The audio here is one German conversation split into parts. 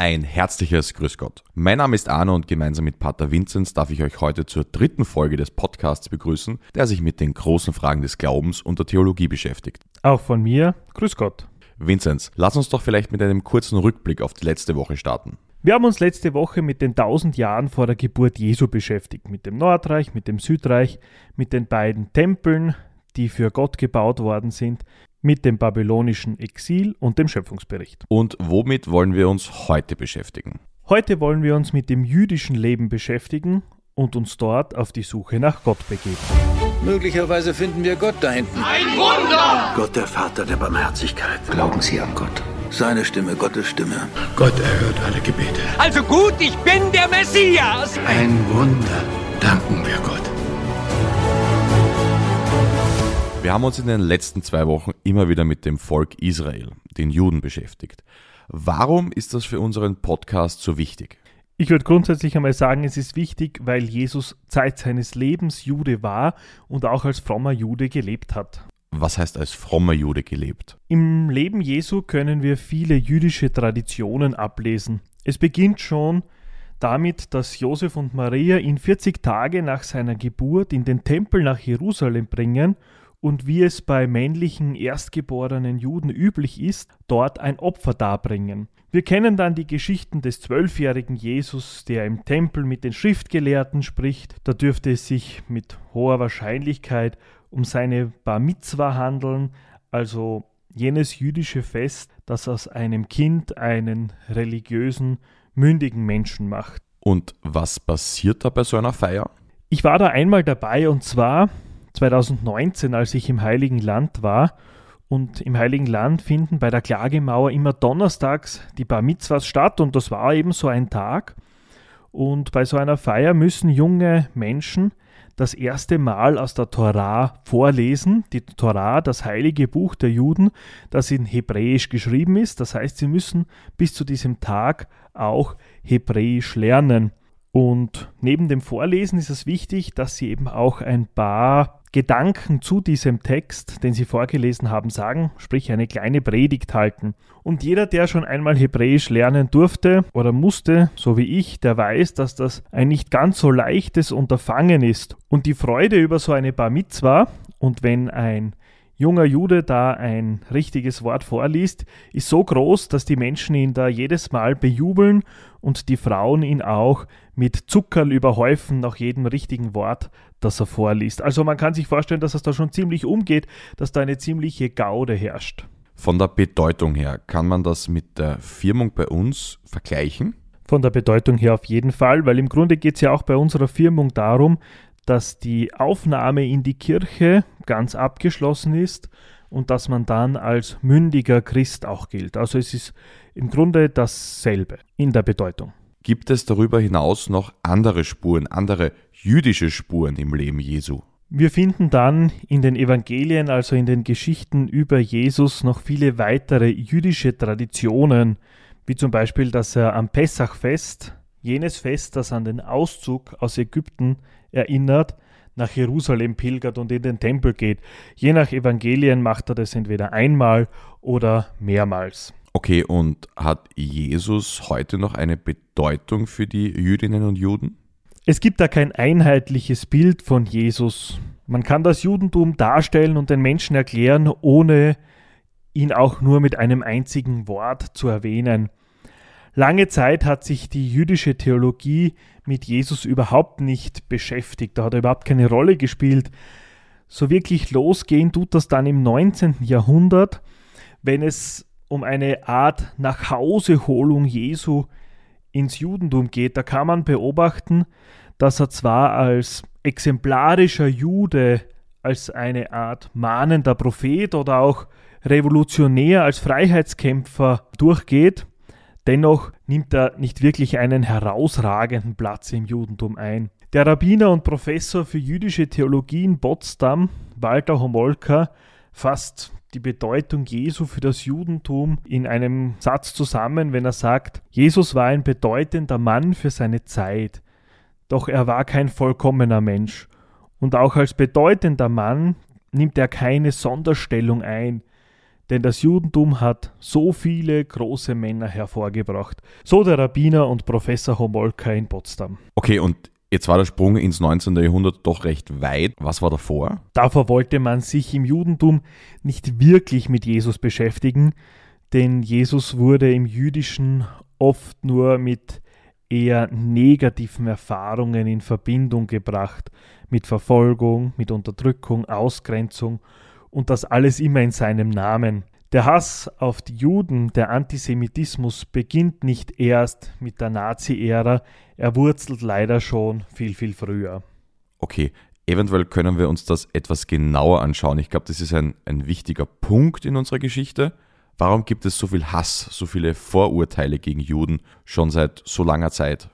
Ein herzliches Grüß Gott. Mein Name ist Arno und gemeinsam mit Pater Vinzenz darf ich euch heute zur dritten Folge des Podcasts begrüßen, der sich mit den großen Fragen des Glaubens und der Theologie beschäftigt. Auch von mir, Grüß Gott. Vinzenz, lass uns doch vielleicht mit einem kurzen Rückblick auf die letzte Woche starten. Wir haben uns letzte Woche mit den tausend Jahren vor der Geburt Jesu beschäftigt, mit dem Nordreich, mit dem Südreich, mit den beiden Tempeln, die für Gott gebaut worden sind, mit dem babylonischen Exil und dem Schöpfungsbericht. Und womit wollen wir uns heute beschäftigen? Heute wollen wir uns mit dem jüdischen Leben beschäftigen und uns dort auf die Suche nach Gott begeben. Möglicherweise finden wir Gott da hinten. Ein Wunder! Gott, der Vater der Barmherzigkeit. Glauben Sie an Gott. Seine Stimme, Gottes Stimme. Gott erhört alle Gebete. Also gut, ich bin der Messias! Ein Wunder. Danken wir Gott. Wir haben uns in den letzten zwei Wochen immer wieder mit dem Volk Israel, den Juden, beschäftigt. Warum ist das für unseren Podcast so wichtig? Ich würde grundsätzlich einmal sagen, es ist wichtig, weil Jesus Zeit seines Lebens Jude war und auch als frommer Jude gelebt hat. Was heißt als frommer Jude gelebt? Im Leben Jesu können wir viele jüdische Traditionen ablesen. Es beginnt schon damit, dass Josef und Maria ihn 40 Tage nach seiner Geburt in den Tempel nach Jerusalem bringen und wie es bei männlichen erstgeborenen Juden üblich ist, dort ein Opfer darbringen. Wir kennen dann die Geschichten des zwölfjährigen Jesus, der im Tempel mit den Schriftgelehrten spricht. Da dürfte es sich mit hoher Wahrscheinlichkeit um seine Bar Mitzwa handeln, also jenes jüdische Fest, das aus einem Kind einen religiösen, mündigen Menschen macht. Und was passiert da bei so einer Feier? Ich war da einmal dabei und zwar 2019, als ich im Heiligen Land war. Und im Heiligen Land finden bei der Klagemauer immer donnerstags die Bar Mitzvahs statt und das war eben so ein Tag. Und bei so einer Feier müssen junge Menschen das erste Mal aus der Torah vorlesen. Die Torah, das heilige Buch der Juden, das in Hebräisch geschrieben ist. Das heißt, sie müssen bis zu diesem Tag auch Hebräisch lernen. Und neben dem Vorlesen ist es wichtig, dass sie eben auch ein paar Gedanken zu diesem Text, den sie vorgelesen haben, sagen, sprich eine kleine Predigt halten. Und jeder, der schon einmal Hebräisch lernen durfte oder musste, so wie ich, der weiß, dass das ein nicht ganz so leichtes Unterfangen ist. Und die Freude über so eine Bar Mitzwa und wenn ein junger Jude da ein richtiges Wort vorliest, ist so groß, dass die Menschen ihn da jedes Mal bejubeln und die Frauen ihn auch mit Zuckerl überhäufen nach jedem richtigen Wort, das er vorliest. Also man kann sich vorstellen, dass es da schon ziemlich umgeht, dass da eine ziemliche Gaude herrscht. Von der Bedeutung her, kann man das mit der Firmung bei uns vergleichen? Von der Bedeutung her auf jeden Fall, weil im Grunde geht es ja auch bei unserer Firmung darum, dass die Aufnahme in die Kirche ganz abgeschlossen ist und dass man dann als mündiger Christ auch gilt. Also es ist im Grunde dasselbe in der Bedeutung. Gibt es darüber hinaus noch andere Spuren, andere jüdische Spuren im Leben Jesu? Wir finden dann in den Evangelien, also in den Geschichten über Jesus, noch viele weitere jüdische Traditionen, wie zum Beispiel, dass er am Pessachfest, jenes Fest, das an den Auszug aus Ägypten erinnert, nach Jerusalem pilgert und in den Tempel geht. Je nach Evangelien macht er das entweder einmal oder mehrmals. Okay, und hat Jesus heute noch eine Bedeutung für die Jüdinnen und Juden? Es gibt da kein einheitliches Bild von Jesus. Man kann das Judentum darstellen und den Menschen erklären, ohne ihn auch nur mit einem einzigen Wort zu erwähnen. Lange Zeit hat sich die jüdische Theologie mit Jesus überhaupt nicht beschäftigt. Da hat er überhaupt keine Rolle gespielt. So wirklich losgehen tut das dann im 19. Jahrhundert, wenn es um eine Art Nachhauseholung Jesu ins Judentum geht. Da kann man beobachten, dass er zwar als exemplarischer Jude, als eine Art mahnender Prophet oder auch revolutionär als Freiheitskämpfer durchgeht, Dennoch nimmt er nicht wirklich einen herausragenden Platz im Judentum ein. Der Rabbiner und Professor für jüdische Theologie in Potsdam, Walter Homolka, fasst die Bedeutung Jesu für das Judentum in einem Satz zusammen, wenn er sagt, Jesus war ein bedeutender Mann für seine Zeit, doch er war kein vollkommener Mensch. Und auch als bedeutender Mann nimmt er keine Sonderstellung ein, denn das Judentum hat so viele große Männer hervorgebracht. So der Rabbiner und Professor Homolka in Potsdam. Okay, und Jetzt war der Sprung ins 19. Jahrhundert doch recht weit. Was war davor? Davor wollte man sich im Judentum nicht wirklich mit Jesus beschäftigen, denn Jesus wurde im Jüdischen oft nur mit eher negativen Erfahrungen in Verbindung gebracht, mit Verfolgung, mit Unterdrückung, Ausgrenzung und das alles immer in seinem Namen. Der Hass auf die Juden, der Antisemitismus beginnt nicht erst mit der Nazi-Ära, er wurzelt leider schon viel, viel früher. Okay, eventuell können wir uns das etwas genauer anschauen. Ich glaube, das ist ein, ein wichtiger Punkt in unserer Geschichte. Warum gibt es so viel Hass, so viele Vorurteile gegen Juden schon seit so langer Zeit?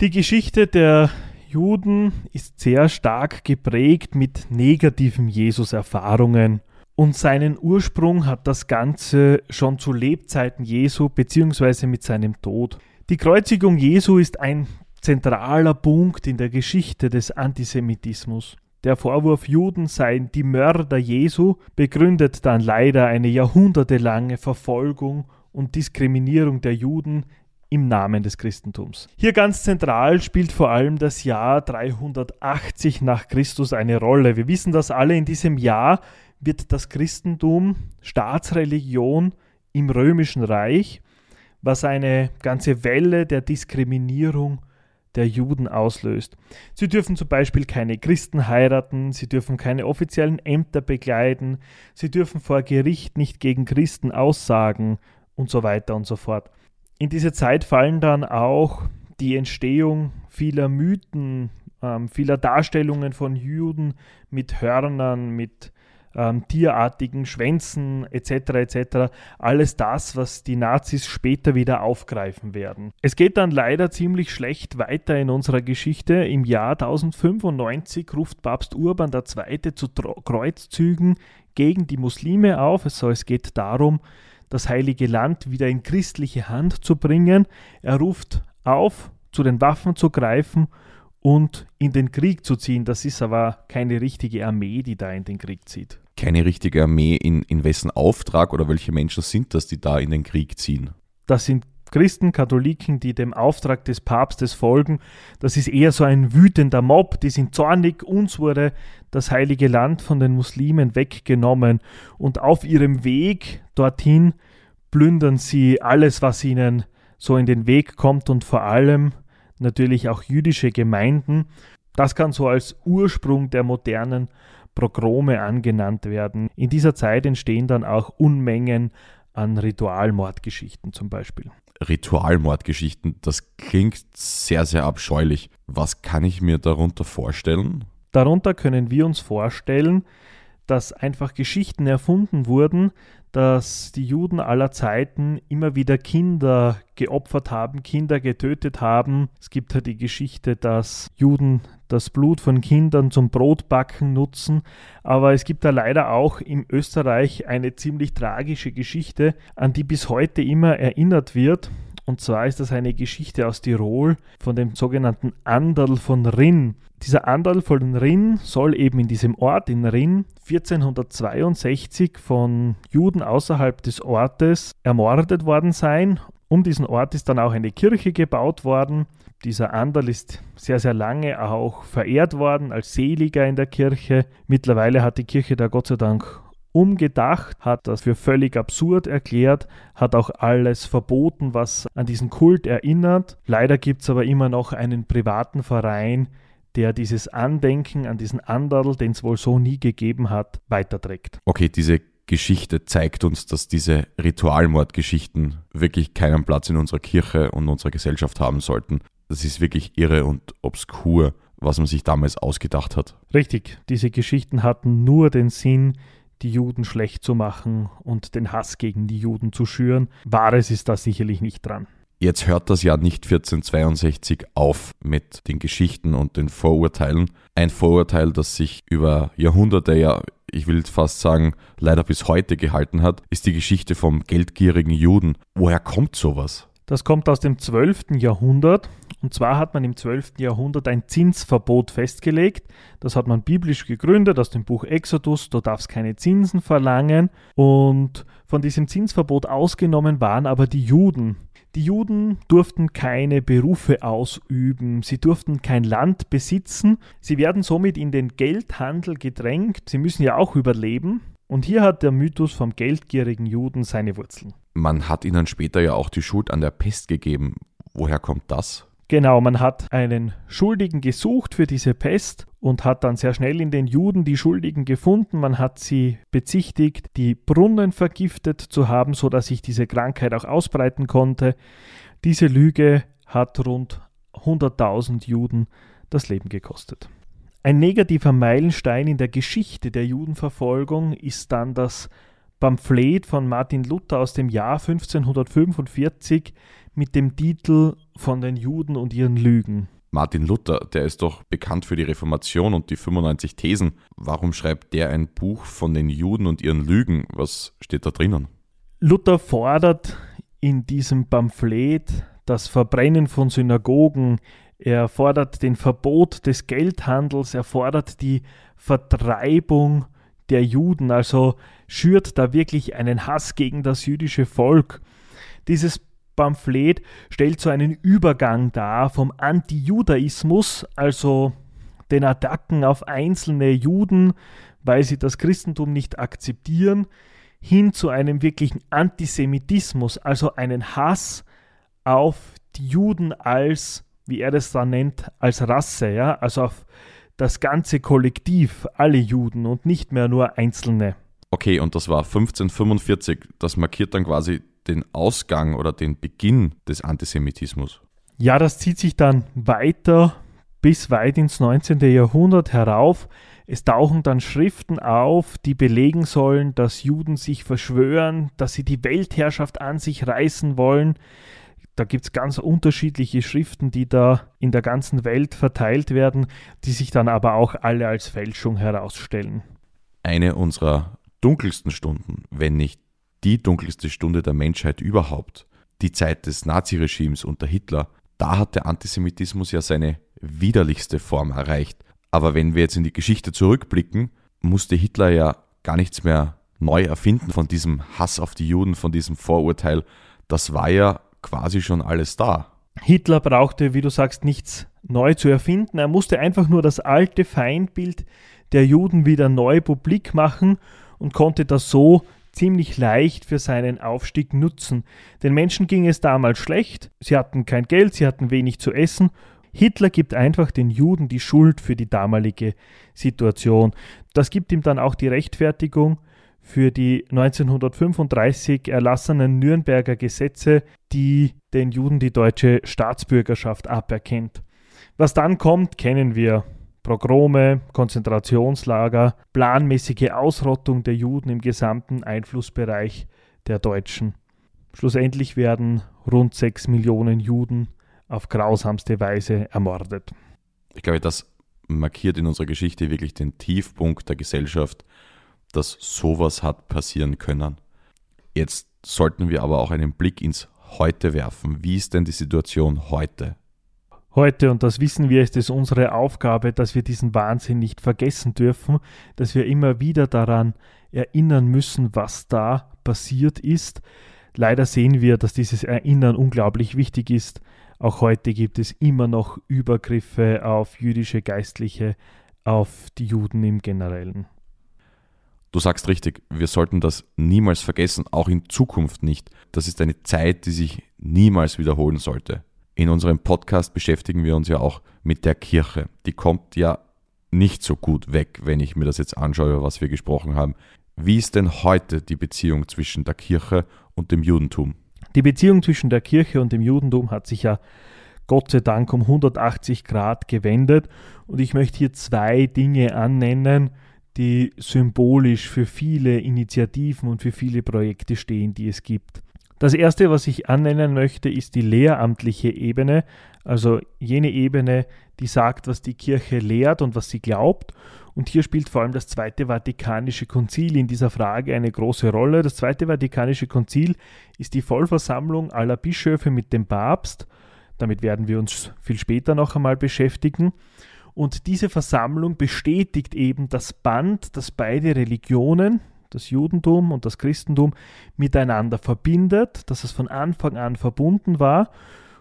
Die Geschichte der Juden ist sehr stark geprägt mit negativen Jesus-Erfahrungen und seinen Ursprung hat das Ganze schon zu Lebzeiten Jesu bzw. mit seinem Tod. Die Kreuzigung Jesu ist ein zentraler Punkt in der Geschichte des Antisemitismus. Der Vorwurf, Juden seien die Mörder Jesu, begründet dann leider eine jahrhundertelange Verfolgung und Diskriminierung der Juden im Namen des Christentums. Hier ganz zentral spielt vor allem das Jahr 380 nach Christus eine Rolle. Wir wissen das alle, in diesem Jahr wird das Christentum Staatsreligion im römischen Reich, was eine ganze Welle der Diskriminierung der Juden auslöst. Sie dürfen zum Beispiel keine Christen heiraten, sie dürfen keine offiziellen Ämter begleiten, sie dürfen vor Gericht nicht gegen Christen aussagen und so weiter und so fort. In diese Zeit fallen dann auch die Entstehung vieler Mythen, ähm, vieler Darstellungen von Juden mit Hörnern, mit ähm, tierartigen Schwänzen etc. etc. Alles das, was die Nazis später wieder aufgreifen werden. Es geht dann leider ziemlich schlecht weiter in unserer Geschichte. Im Jahr 1095 ruft Papst Urban II. zu Kreuzzügen gegen die Muslime auf. Also es geht darum, das heilige Land wieder in christliche Hand zu bringen. Er ruft auf, zu den Waffen zu greifen und in den Krieg zu ziehen. Das ist aber keine richtige Armee, die da in den Krieg zieht. Keine richtige Armee, in, in wessen Auftrag oder welche Menschen sind das, die da in den Krieg ziehen? Das sind Christen, Katholiken, die dem Auftrag des Papstes folgen. Das ist eher so ein wütender Mob, die sind zornig, uns wurde das heilige Land von den Muslimen weggenommen und auf ihrem Weg dorthin plündern sie alles, was ihnen so in den Weg kommt und vor allem natürlich auch jüdische Gemeinden. Das kann so als Ursprung der modernen Progrome angenannt werden. In dieser Zeit entstehen dann auch Unmengen an Ritualmordgeschichten zum Beispiel. Ritualmordgeschichten, das klingt sehr, sehr abscheulich. Was kann ich mir darunter vorstellen? Darunter können wir uns vorstellen, dass einfach Geschichten erfunden wurden, dass die Juden aller Zeiten immer wieder Kinder geopfert haben, Kinder getötet haben. Es gibt halt die Geschichte, dass Juden das Blut von Kindern zum Brotbacken nutzen, aber es gibt da leider auch in Österreich eine ziemlich tragische Geschichte, an die bis heute immer erinnert wird. Und zwar ist das eine Geschichte aus Tirol von dem sogenannten Anderl von Rinn. Dieser Anderl von Rinn soll eben in diesem Ort in Rinn 1462 von Juden außerhalb des Ortes ermordet worden sein. Um diesen Ort ist dann auch eine Kirche gebaut worden. Dieser Anderl ist sehr, sehr lange auch verehrt worden als Seliger in der Kirche. Mittlerweile hat die Kirche da Gott sei Dank umgedacht, hat das für völlig absurd erklärt, hat auch alles verboten, was an diesen Kult erinnert. Leider gibt es aber immer noch einen privaten Verein, der dieses Andenken an diesen Anderl, den es wohl so nie gegeben hat, weiterträgt. Okay, diese Geschichte zeigt uns, dass diese Ritualmordgeschichten wirklich keinen Platz in unserer Kirche und unserer Gesellschaft haben sollten. Das ist wirklich irre und obskur, was man sich damals ausgedacht hat. Richtig, diese Geschichten hatten nur den Sinn, die Juden schlecht zu machen und den Hass gegen die Juden zu schüren. Wahres ist da sicherlich nicht dran. Jetzt hört das Jahr nicht 1462 auf mit den Geschichten und den Vorurteilen. Ein Vorurteil, das sich über Jahrhunderte, ja, ich will fast sagen, leider bis heute gehalten hat, ist die Geschichte vom geldgierigen Juden. Woher kommt sowas? Das kommt aus dem 12. Jahrhundert Und zwar hat man im 12. Jahrhundert ein Zinsverbot festgelegt. Das hat man biblisch gegründet aus dem Buch Exodus. Du darfst keine Zinsen verlangen. Und von diesem Zinsverbot ausgenommen waren aber die Juden. Die Juden durften keine Berufe ausüben, sie durften kein Land besitzen, sie werden somit in den Geldhandel gedrängt, sie müssen ja auch überleben. Und hier hat der Mythos vom geldgierigen Juden seine Wurzeln. Man hat ihnen später ja auch die Schuld an der Pest gegeben. Woher kommt das? Genau, man hat einen Schuldigen gesucht für diese Pest und hat dann sehr schnell in den Juden die Schuldigen gefunden. Man hat sie bezichtigt, die Brunnen vergiftet zu haben, sodass sich diese Krankheit auch ausbreiten konnte. Diese Lüge hat rund 100.000 Juden das Leben gekostet. Ein negativer Meilenstein in der Geschichte der Judenverfolgung ist dann das Pamphlet von Martin Luther aus dem Jahr 1545 mit dem Titel Von den Juden und ihren Lügen. Martin Luther, der ist doch bekannt für die Reformation und die 95 Thesen. Warum schreibt der ein Buch von den Juden und ihren Lügen? Was steht da drinnen? Luther fordert in diesem Pamphlet das Verbrennen von Synagogen, er fordert den Verbot des Geldhandels, er fordert die Vertreibung der Juden, also schürt da wirklich einen Hass gegen das jüdische Volk. Dieses Pamphlet stellt so einen Übergang dar vom Antijudaismus, also den Attacken auf einzelne Juden, weil sie das Christentum nicht akzeptieren, hin zu einem wirklichen Antisemitismus, also einen Hass auf die Juden als, wie er das dann nennt, als Rasse, ja, also auf das ganze Kollektiv, alle Juden und nicht mehr nur Einzelne. Okay, und das war 1545. Das markiert dann quasi den Ausgang oder den Beginn des Antisemitismus. Ja, das zieht sich dann weiter bis weit ins 19. Jahrhundert herauf. Es tauchen dann Schriften auf, die belegen sollen, dass Juden sich verschwören, dass sie die Weltherrschaft an sich reißen wollen. Da gibt es ganz unterschiedliche Schriften, die da in der ganzen Welt verteilt werden, die sich dann aber auch alle als Fälschung herausstellen. Eine unserer dunkelsten Stunden, wenn nicht die dunkelste Stunde der Menschheit überhaupt, die Zeit des Naziregimes unter Hitler, da hat der Antisemitismus ja seine widerlichste Form erreicht. Aber wenn wir jetzt in die Geschichte zurückblicken, musste Hitler ja gar nichts mehr neu erfinden von diesem Hass auf die Juden, von diesem Vorurteil. Das war ja quasi schon alles da. Hitler brauchte, wie du sagst, nichts neu zu erfinden. Er musste einfach nur das alte Feindbild der Juden wieder neu publik machen und konnte das so ziemlich leicht für seinen Aufstieg nutzen. Den Menschen ging es damals schlecht, sie hatten kein Geld, sie hatten wenig zu essen. Hitler gibt einfach den Juden die Schuld für die damalige Situation. Das gibt ihm dann auch die Rechtfertigung für die 1935 erlassenen Nürnberger Gesetze, die den Juden die deutsche Staatsbürgerschaft aberkennt. Was dann kommt, kennen wir. Progrome, Konzentrationslager, planmäßige Ausrottung der Juden im gesamten Einflussbereich der Deutschen. Schlussendlich werden rund sechs Millionen Juden auf grausamste Weise ermordet. Ich glaube, das markiert in unserer Geschichte wirklich den Tiefpunkt der Gesellschaft, dass sowas hat passieren können. Jetzt sollten wir aber auch einen Blick ins Heute werfen. Wie ist denn die Situation heute? Heute, und das wissen wir, ist es unsere Aufgabe, dass wir diesen Wahnsinn nicht vergessen dürfen, dass wir immer wieder daran erinnern müssen, was da passiert ist. Leider sehen wir, dass dieses Erinnern unglaublich wichtig ist. Auch heute gibt es immer noch Übergriffe auf jüdische Geistliche, auf die Juden im Generellen. Du sagst richtig, wir sollten das niemals vergessen, auch in Zukunft nicht. Das ist eine Zeit, die sich niemals wiederholen sollte. In unserem Podcast beschäftigen wir uns ja auch mit der Kirche. Die kommt ja nicht so gut weg, wenn ich mir das jetzt anschaue, über was wir gesprochen haben. Wie ist denn heute die Beziehung zwischen der Kirche und dem Judentum? Die Beziehung zwischen der Kirche und dem Judentum hat sich ja Gott sei Dank um 180 Grad gewendet und ich möchte hier zwei Dinge annennen, die symbolisch für viele Initiativen und für viele Projekte stehen, die es gibt. Das erste, was ich annennen möchte, ist die lehramtliche Ebene, also jene Ebene, die sagt, was die Kirche lehrt und was sie glaubt. Und hier spielt vor allem das Zweite Vatikanische Konzil in dieser Frage eine große Rolle. Das Zweite Vatikanische Konzil ist die Vollversammlung aller Bischöfe mit dem Papst. Damit werden wir uns viel später noch einmal beschäftigen. Und diese Versammlung bestätigt eben das Band, das beide Religionen, das Judentum und das Christentum, miteinander verbindet, dass es von Anfang an verbunden war.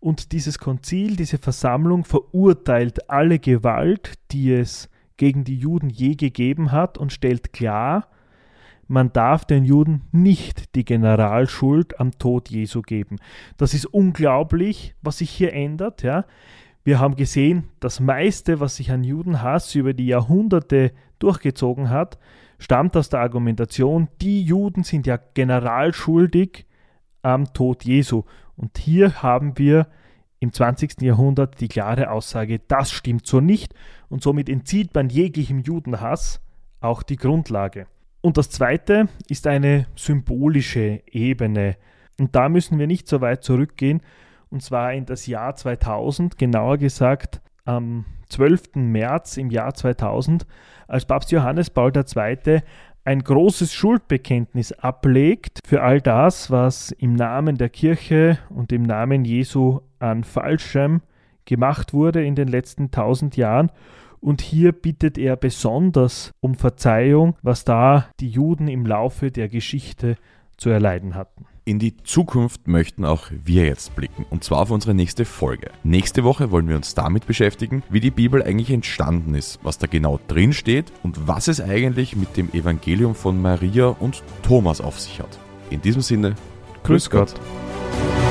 Und dieses Konzil, diese Versammlung verurteilt alle Gewalt, die es gegen die Juden je gegeben hat und stellt klar, man darf den Juden nicht die Generalschuld am Tod Jesu geben. Das ist unglaublich, was sich hier ändert. Ja. Wir haben gesehen, das meiste, was sich an Judenhass über die Jahrhunderte durchgezogen hat, stammt aus der Argumentation, die Juden sind ja generalschuldig am Tod Jesu. Und hier haben wir im 20. Jahrhundert die klare Aussage, das stimmt so nicht und somit entzieht man jeglichem Judenhass auch die Grundlage. Und das Zweite ist eine symbolische Ebene. Und da müssen wir nicht so weit zurückgehen, und zwar in das Jahr 2000, genauer gesagt am 12. März im Jahr 2000, als Papst Johannes Paul II. ein großes Schuldbekenntnis ablegt für all das, was im Namen der Kirche und im Namen Jesu an Falschem gemacht wurde in den letzten tausend Jahren. Und hier bittet er besonders um Verzeihung, was da die Juden im Laufe der Geschichte zu erleiden hatten. In die Zukunft möchten auch wir jetzt blicken, und zwar auf unsere nächste Folge. Nächste Woche wollen wir uns damit beschäftigen, wie die Bibel eigentlich entstanden ist, was da genau drin steht und was es eigentlich mit dem Evangelium von Maria und Thomas auf sich hat. In diesem Sinne, Grüß, Grüß Gott. Gott.